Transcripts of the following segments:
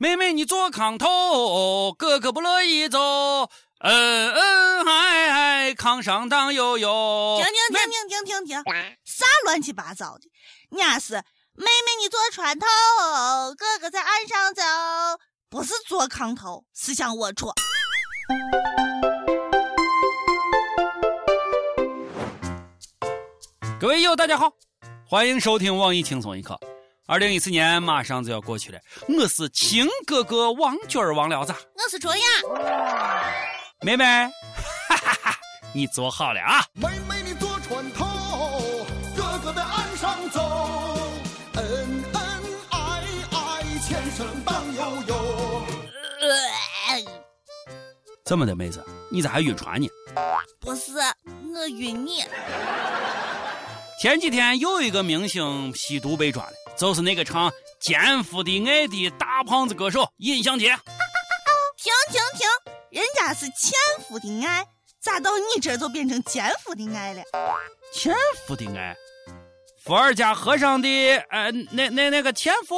妹妹你坐炕头，哥哥不乐意走。嗯嗯嗨嗨，炕上荡悠悠。停停停停停停停！啥乱七八糟的？伢是妹妹你坐船头，哥哥在岸上走，不是坐炕头，是想龌龊。各位友，大家好，欢迎收听网易轻松一刻。二零一四年马上就要过去了，我是亲哥哥王娟儿王聊子，我是卓雅，妹妹，哈哈哈，你坐好了啊。妹妹你坐船头，哥哥在岸上走，恩恩爱爱，前生荡悠悠。怎么的，妹子，你咋还晕船呢？不是，我晕你。前几天又一个明星吸毒被抓了，就是那个唱《奸夫的爱》的大胖子歌手尹相杰。停停停，人家是纤夫的爱，咋到你这就变成奸夫的爱了？纤夫的爱，伏尔加河上的呃，那那那个纤夫。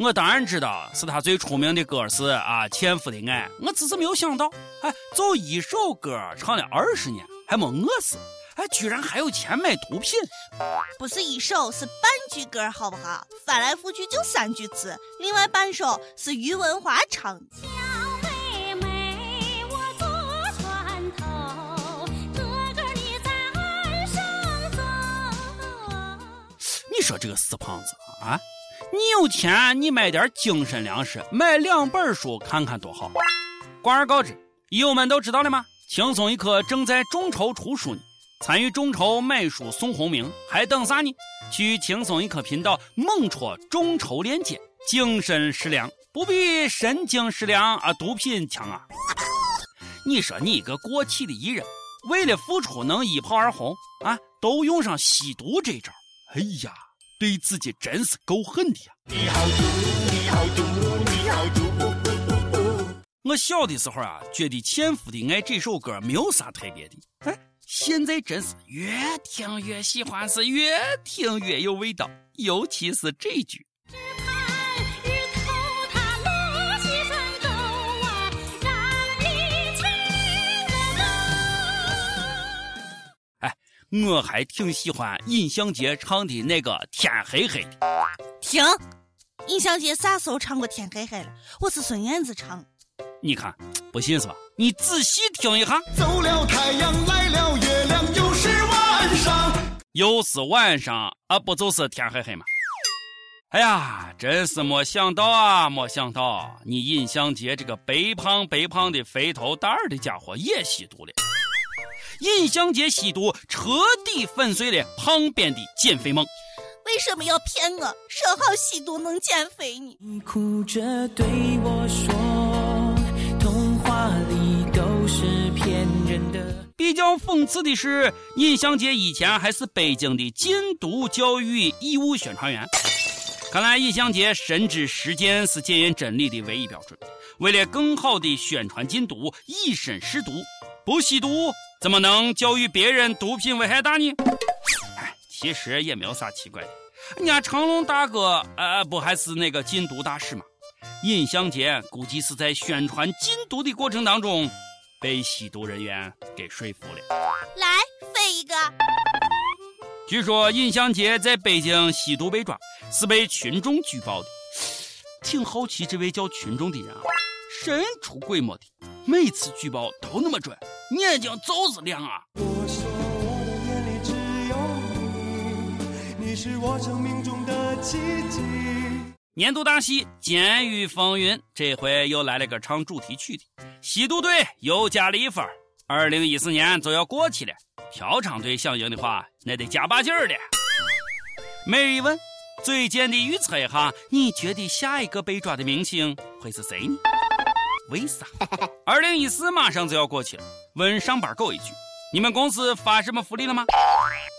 我当然知道是他最出名的歌是啊《纤夫的爱》，我只是没有想到，哎，就一首歌唱了二十年还没饿死，哎，居然还有钱买毒品。不是一首，是半句歌，好不好？翻来覆去就三句词，另外半首是于文华唱的。你说这个死胖子啊！你有钱，你买点精神粮食，买两本书看看多好。广而告之，友们都知道了吗？轻松一刻正在众筹出书呢，参与众筹买书送红名，还等啥呢？去轻松一刻频道猛戳众筹链接，精神食粮不比神经食粮啊毒品强啊！你说你一个过气的艺人，为了付出能一炮而红啊，都用上吸毒这招，哎呀！对自己真是够狠的呀！你好毒，你好毒，你好毒！我小的时候啊，觉得《纤夫的爱》这首歌没有啥特别的，哎，现在真是越听越喜欢，是越听越有味道，尤其是这句。我还挺喜欢尹相杰唱的那个《天黑黑》的。停，尹相杰啥时候唱过《天黑黑》了？我是孙燕姿唱。你看，不信是吧？你仔细听一下。走了太阳，来了月亮，又是晚上，又是晚上啊，不就是天黑黑吗？哎呀，真是没想到啊，没想到你尹相杰这个白胖白胖的肥头大耳的家伙也吸毒了。尹相杰吸毒，彻底粉碎了胖边的减肥梦。为什么要骗我？说好吸毒能减肥呢？你哭着对我说，童话里都是骗人的。比较讽刺的是，尹相杰以前还是北京的禁毒教育义务宣传员。看来尹相杰深知实践是检验真理的唯一标准。为了更好的宣传禁毒，以身试毒，不吸毒。怎么能教育别人毒品危害大呢？哎，其实也没有啥奇怪的。人家成龙大哥，呃，不还是那个禁毒大使吗？尹相杰估计是在宣传禁毒的过程当中，被吸毒人员给说服了。来，飞一个。据说尹相杰在北京吸毒被抓，是被群众举报的。挺好奇这位叫群众的人啊，神出鬼没的，每次举报都那么准。眼睛就是亮啊！我说我的眼里只有你，你是我生命中的奇迹。年度大戏《监狱风云》这回又来了个唱主题曲的，吸毒队又加了一分。二零一四年就要过去了，嫖娼队想赢的话，那得加把劲儿了。每日一问，最贱的预测一下，你觉得下一个被抓的明星会是谁呢？为啥？二零一四马上就要过去了。问上班狗一句：“你们公司发什么福利了吗？”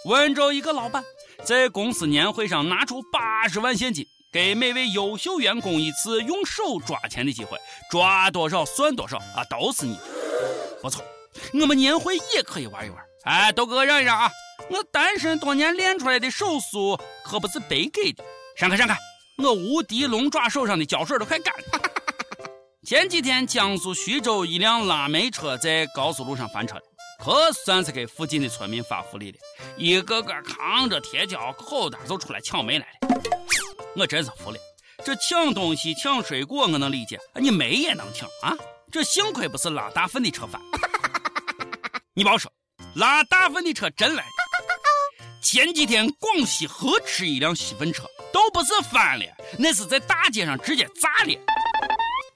温州一个老板在公司年会上拿出八十万现金，给每位优秀员工一次用手抓钱的机会，抓多少算多少啊，都是你的。不错，我们年会也可以玩一玩，哎，都给我让一让啊！我单身多年练出来的手速可不是白给的。闪开闪开！我无敌龙爪手上的胶水都快干了。前几天江苏徐州一辆拉煤车在高速路上翻车了，可算是给附近的村民发福利了，一个个扛着铁锹口袋就出来抢煤来了。我真是服了，这抢东西抢水果我能理解，你煤也能抢啊？这幸亏不是拉大粪的车翻。你别说，拉大粪的车真来了。前几天广西河池一辆吸粪车都不是翻了，那是在大街上直接炸了。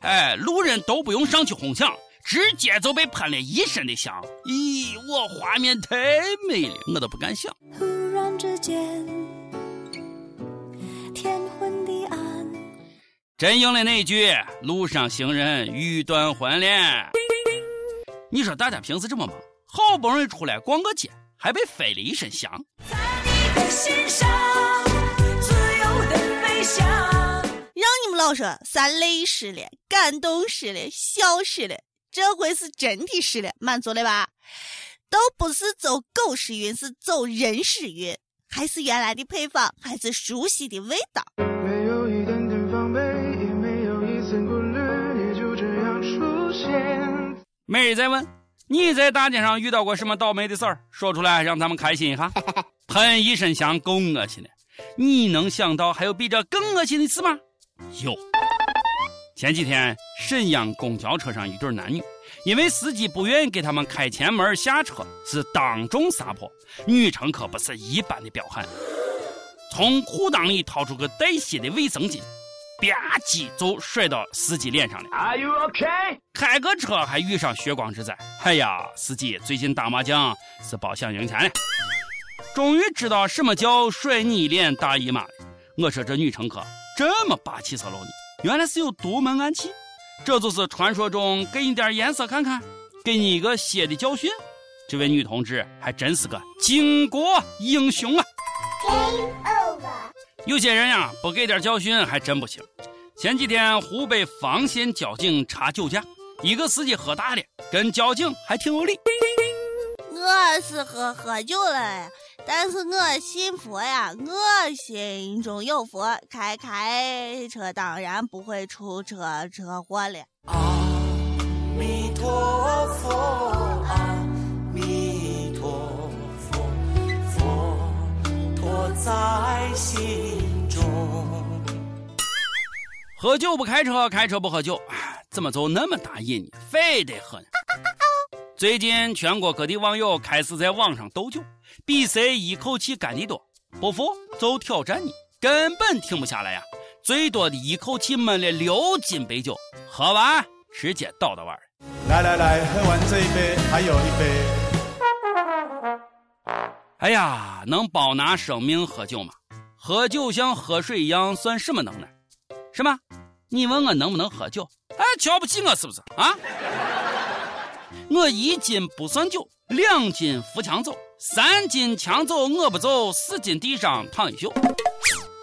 哎，路人都不用上去哄抢，直接就被喷了一身的香。咦，我画面太美了，我都不敢想。忽然之间，天昏地暗。真应了那句“路上行人欲断魂”了。你说大家平时这么忙？好不容易出来逛个街，还被飞了一身香。在你的心上，自由的飞翔。让你们老说啥累死了、感动死了、笑死了，这回是真的死了，满足了吧？都不是走狗屎运，是走人屎运，还是原来的配方，还是熟悉的味道。没有一点点防备，也没有一丝顾虑，你就这样出现。没人在问。你在大街上遇到过什么倒霉的事儿？说出来让咱们开心一下。喷一身香够恶心的，你能想到还有比这更恶心的事吗？有。前几天沈阳公交车上一对男女，因为司机不愿意给他们开前门下车，是当众撒泼。女乘客不是一般的彪悍，从裤裆里掏出个带血的卫生巾。吧唧就甩到司机脸上了。Are you okay？开个车还遇上血光之灾。哎呀，司机最近打麻将是包想赢钱了。终于知道什么叫甩你一脸大姨妈了。我说这女乘客这么霸气侧漏呢，原来是有独门暗器。这就是传说中给你点颜色看看，给你一个血的教训。这位女同志还真是个巾帼英雄啊！有些人呀，不给点教训还真不行。前几天湖北房县交警查酒驾，一个司机喝大了，跟交警还挺有理。我是喝喝酒了，但是我信佛呀，我心中有佛，开开车当然不会出车车祸了。阿弥陀佛。阿弥陀佛，佛托在心中。喝酒不开车，开车不喝酒，怎么就那么大瘾呢？非得喝呢？最近全国各地网友开始在网上斗酒，比谁一口气干的多，不服就挑战你，根本停不下来呀！最多的一口气闷了六斤白酒，喝完直接倒到碗来来来，喝完这一杯，还有一杯。哎呀，能包拿生命喝酒吗？喝酒像喝水一样，算什么能耐？是吗？你问我能不能喝酒？哎，瞧不起我是不是啊？我一斤不算酒，两斤扶墙走，三斤墙走我不走，四斤地上躺一宿。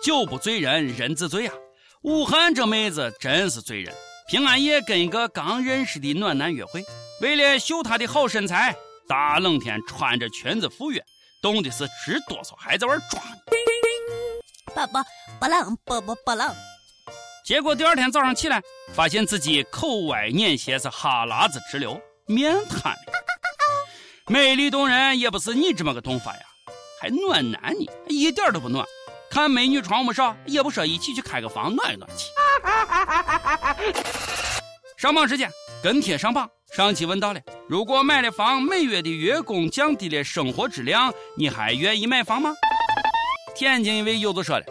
酒不醉人人自醉啊！武汉这妹子真是醉人。平安夜跟一个刚认识的暖男约会，为了秀她的好身材，大冷天穿着裙子赴约。冻的是直哆嗦，还在玩装。不不不冷，不不不冷。结果第二天早上起来，发现自己口歪眼斜，是哈喇子直流，面瘫了。美丽动人也不是你这么个动法呀，还暖男呢，一点都不暖。看美女床不少，也不说一起去开个房暖一暖去。上榜时间跟帖上榜。上期问到了，如果买了房，每月的月供降低了生活质量，你还愿意买房吗？天津一位友子说了，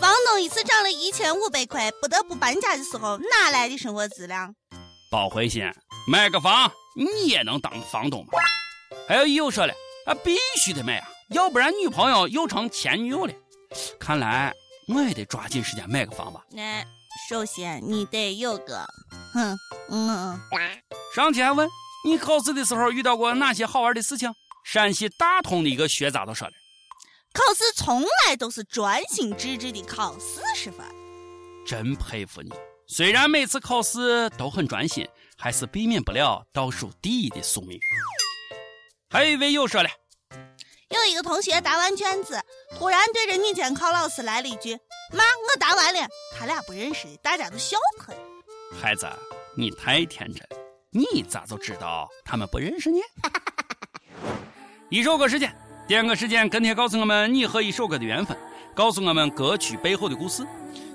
房东一次涨了一千五百块，不得不搬家的时候，哪来的生活质量？包回心，买个房你也能当房东吗？还有友说了，啊，必须得买啊，要不然女朋友又成前女友了。看来我也得抓紧时间买个房吧。那首先你得有个，哼，嗯。上期还问你考试的时候遇到过哪些好玩的事情？山西大同的一个学渣都说了：考试从来都是专心致志的考四十分。真佩服你！虽然每次考试都很专心，还是避免不了倒数第一的宿命。还有一位又说了，有一个同学答完卷子，突然对着女监考老师来了一句：“妈，我答完了。”他俩不认识，大家都笑他。孩子，你太天真，你咋就知道他们不认识呢？一首歌时间，第二个时间跟帖告诉我们你和一首歌的缘分，告诉我们歌曲背后的故事。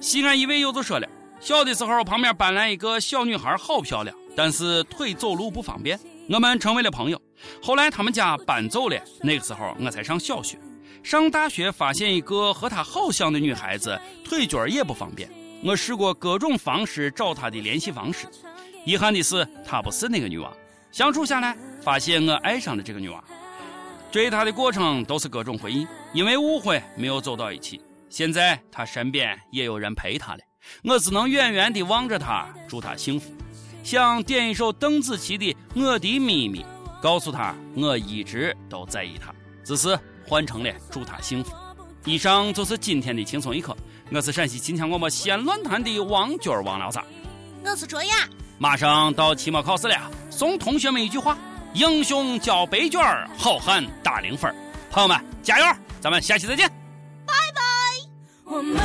西安一位友就说了，小的时候旁边搬来一个小女孩，好漂亮，但是腿走路不方便，我们成为了朋友。后来他们家搬走了，那个时候我才上小学。上大学发现一个和她好像的女孩子，腿脚也不方便。我试过各种方式找她的联系方式，遗憾的是她不是那个女娃。相处下来，发现我爱上了这个女娃。追她的过程都是各种回忆，因为误会没有走到一起。现在她身边也有人陪她了，我只能远远地望着她，祝她幸福。想点一首邓紫棋的《我的秘密》，告诉她我一直都在意她，只是换成了祝她幸福。以上就是今天的轻松一刻，我是陕西秦腔广播西安论坛的王军王老三？我是卓雅。马上到期末考试了，送同学们一句话：英雄交白卷，好汉打零分。朋友们，加油！咱们下期再见。拜拜。我们